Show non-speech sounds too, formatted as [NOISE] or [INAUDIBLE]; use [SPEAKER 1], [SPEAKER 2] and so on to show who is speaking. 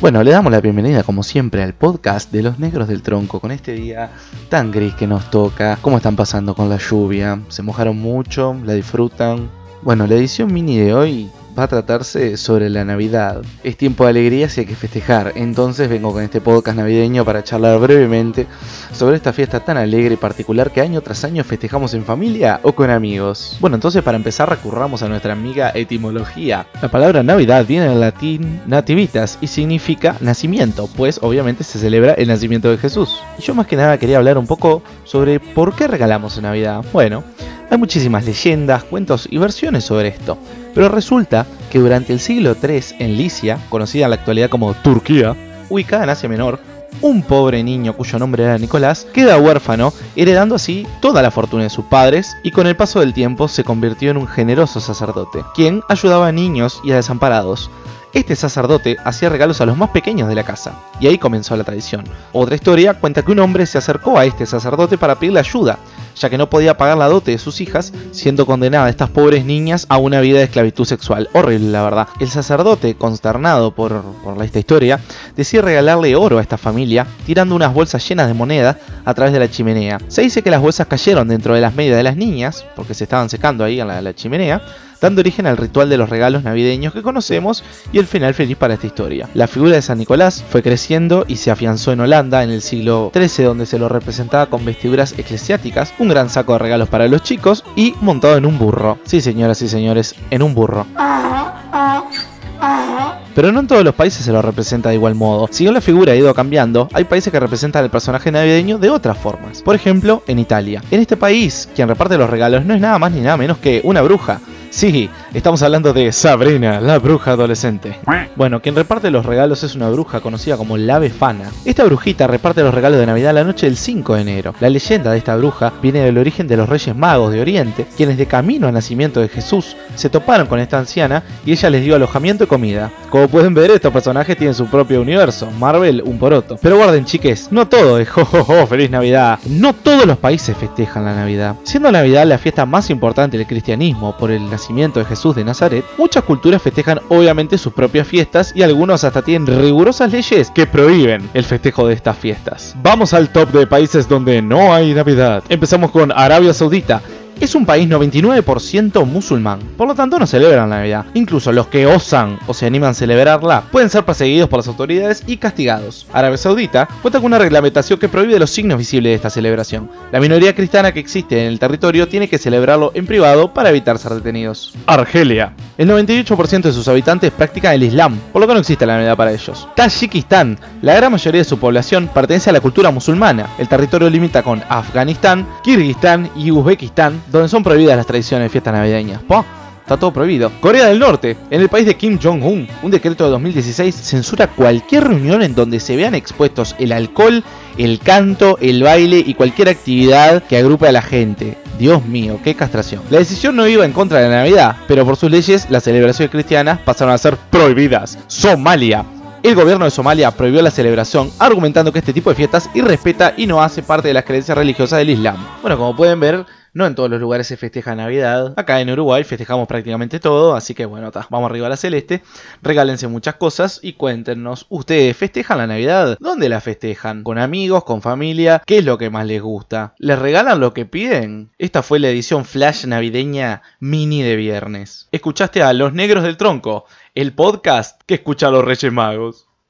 [SPEAKER 1] Bueno, le damos la bienvenida como siempre al podcast de los negros del tronco con este día tan gris que nos toca. ¿Cómo están pasando con la lluvia? ¿Se mojaron mucho? ¿La disfrutan? Bueno, la edición mini de hoy va a tratarse sobre la Navidad. Es tiempo de alegría y hay que festejar, entonces vengo con este podcast navideño para charlar brevemente sobre esta fiesta tan alegre y particular que año tras año festejamos en familia o con amigos. Bueno, entonces para empezar recurramos a nuestra amiga etimología. La palabra Navidad viene del latín nativitas y significa nacimiento, pues obviamente se celebra el nacimiento de Jesús. Y yo más que nada quería hablar un poco sobre por qué regalamos en Navidad. Bueno, hay muchísimas leyendas, cuentos y versiones sobre esto, pero resulta que durante el siglo III en Licia, conocida en la actualidad como Turquía, ubicada en Asia Menor, un pobre niño cuyo nombre era Nicolás queda huérfano, heredando así toda la fortuna de sus padres y con el paso del tiempo se convirtió en un generoso sacerdote, quien ayudaba a niños y a desamparados. Este sacerdote hacía regalos a los más pequeños de la casa, y ahí comenzó la tradición. Otra historia cuenta que un hombre se acercó a este sacerdote para pedirle ayuda, ya que no podía pagar la dote de sus hijas, siendo condenada estas pobres niñas a una vida de esclavitud sexual. Horrible, la verdad. El sacerdote, consternado por, por esta historia, decide regalarle oro a esta familia, tirando unas bolsas llenas de moneda a través de la chimenea. Se dice que las bolsas cayeron dentro de las medias de las niñas, porque se estaban secando ahí en la chimenea, dando origen al ritual de los regalos navideños que conocemos y el final feliz para esta historia. La figura de San Nicolás fue creciendo y se afianzó en Holanda en el siglo XIII donde se lo representaba con vestiduras eclesiásticas, un gran saco de regalos para los chicos y montado en un burro. Sí señoras y señores, en un burro. Pero no en todos los países se lo representa de igual modo. Si bien la figura ha ido cambiando, hay países que representan al personaje navideño de otras formas. Por ejemplo, en Italia. En este país, quien reparte los regalos no es nada más ni nada menos que una bruja. Sí, estamos hablando de Sabrina, la bruja adolescente. Bueno, quien reparte los regalos es una bruja conocida como la Befana. Esta brujita reparte los regalos de Navidad la noche del 5 de enero. La leyenda de esta bruja viene del origen de los Reyes Magos de Oriente, quienes de camino al nacimiento de Jesús se toparon con esta anciana y ella les dio alojamiento y comida. Como pueden ver, estos personajes tienen su propio universo, Marvel un poroto. Pero guarden chiques, no todo es [LAUGHS] jojojo, feliz Navidad. No todos los países festejan la Navidad. Siendo Navidad la fiesta más importante del cristianismo por el nacimiento de Jesús de Nazaret, muchas culturas festejan obviamente sus propias fiestas y algunos hasta tienen rigurosas leyes que prohíben el festejo de estas fiestas. Vamos al top de países donde no hay Navidad. Empezamos con Arabia Saudita, es un país 99% musulmán, por lo tanto no celebran la Navidad. Incluso los que osan o se animan a celebrarla pueden ser perseguidos por las autoridades y castigados. Arabia Saudita cuenta con una reglamentación que prohíbe los signos visibles de esta celebración. La minoría cristiana que existe en el territorio tiene que celebrarlo en privado para evitar ser detenidos. Argelia. El 98% de sus habitantes practican el Islam, por lo que no existe la Navidad para ellos. Tayikistán. La gran mayoría de su población pertenece a la cultura musulmana. El territorio limita con Afganistán, Kirguistán y Uzbekistán, donde son prohibidas las tradiciones de fiestas navideñas. ¡Pah! Está todo prohibido. Corea del Norte. En el país de Kim Jong-un, un decreto de 2016 censura cualquier reunión en donde se vean expuestos el alcohol, el canto, el baile y cualquier actividad que agrupe a la gente. Dios mío, qué castración. La decisión no iba en contra de la Navidad, pero por sus leyes las celebraciones cristianas pasaron a ser prohibidas. Somalia. El gobierno de Somalia prohibió la celebración, argumentando que este tipo de fiestas irrespeta y no hace parte de las creencias religiosas del Islam. Bueno, como pueden ver, no en todos los lugares se festeja Navidad. Acá en Uruguay festejamos prácticamente todo, así que bueno, vamos arriba a la celeste. Regálense muchas cosas y cuéntenos, ¿ustedes festejan la Navidad? ¿Dónde la festejan? ¿Con amigos? ¿Con familia? ¿Qué es lo que más les gusta? ¿Les regalan lo que piden? Esta fue la edición flash navideña mini de viernes. Escuchaste a Los Negros del Tronco, el podcast que escucha a los Reyes Magos.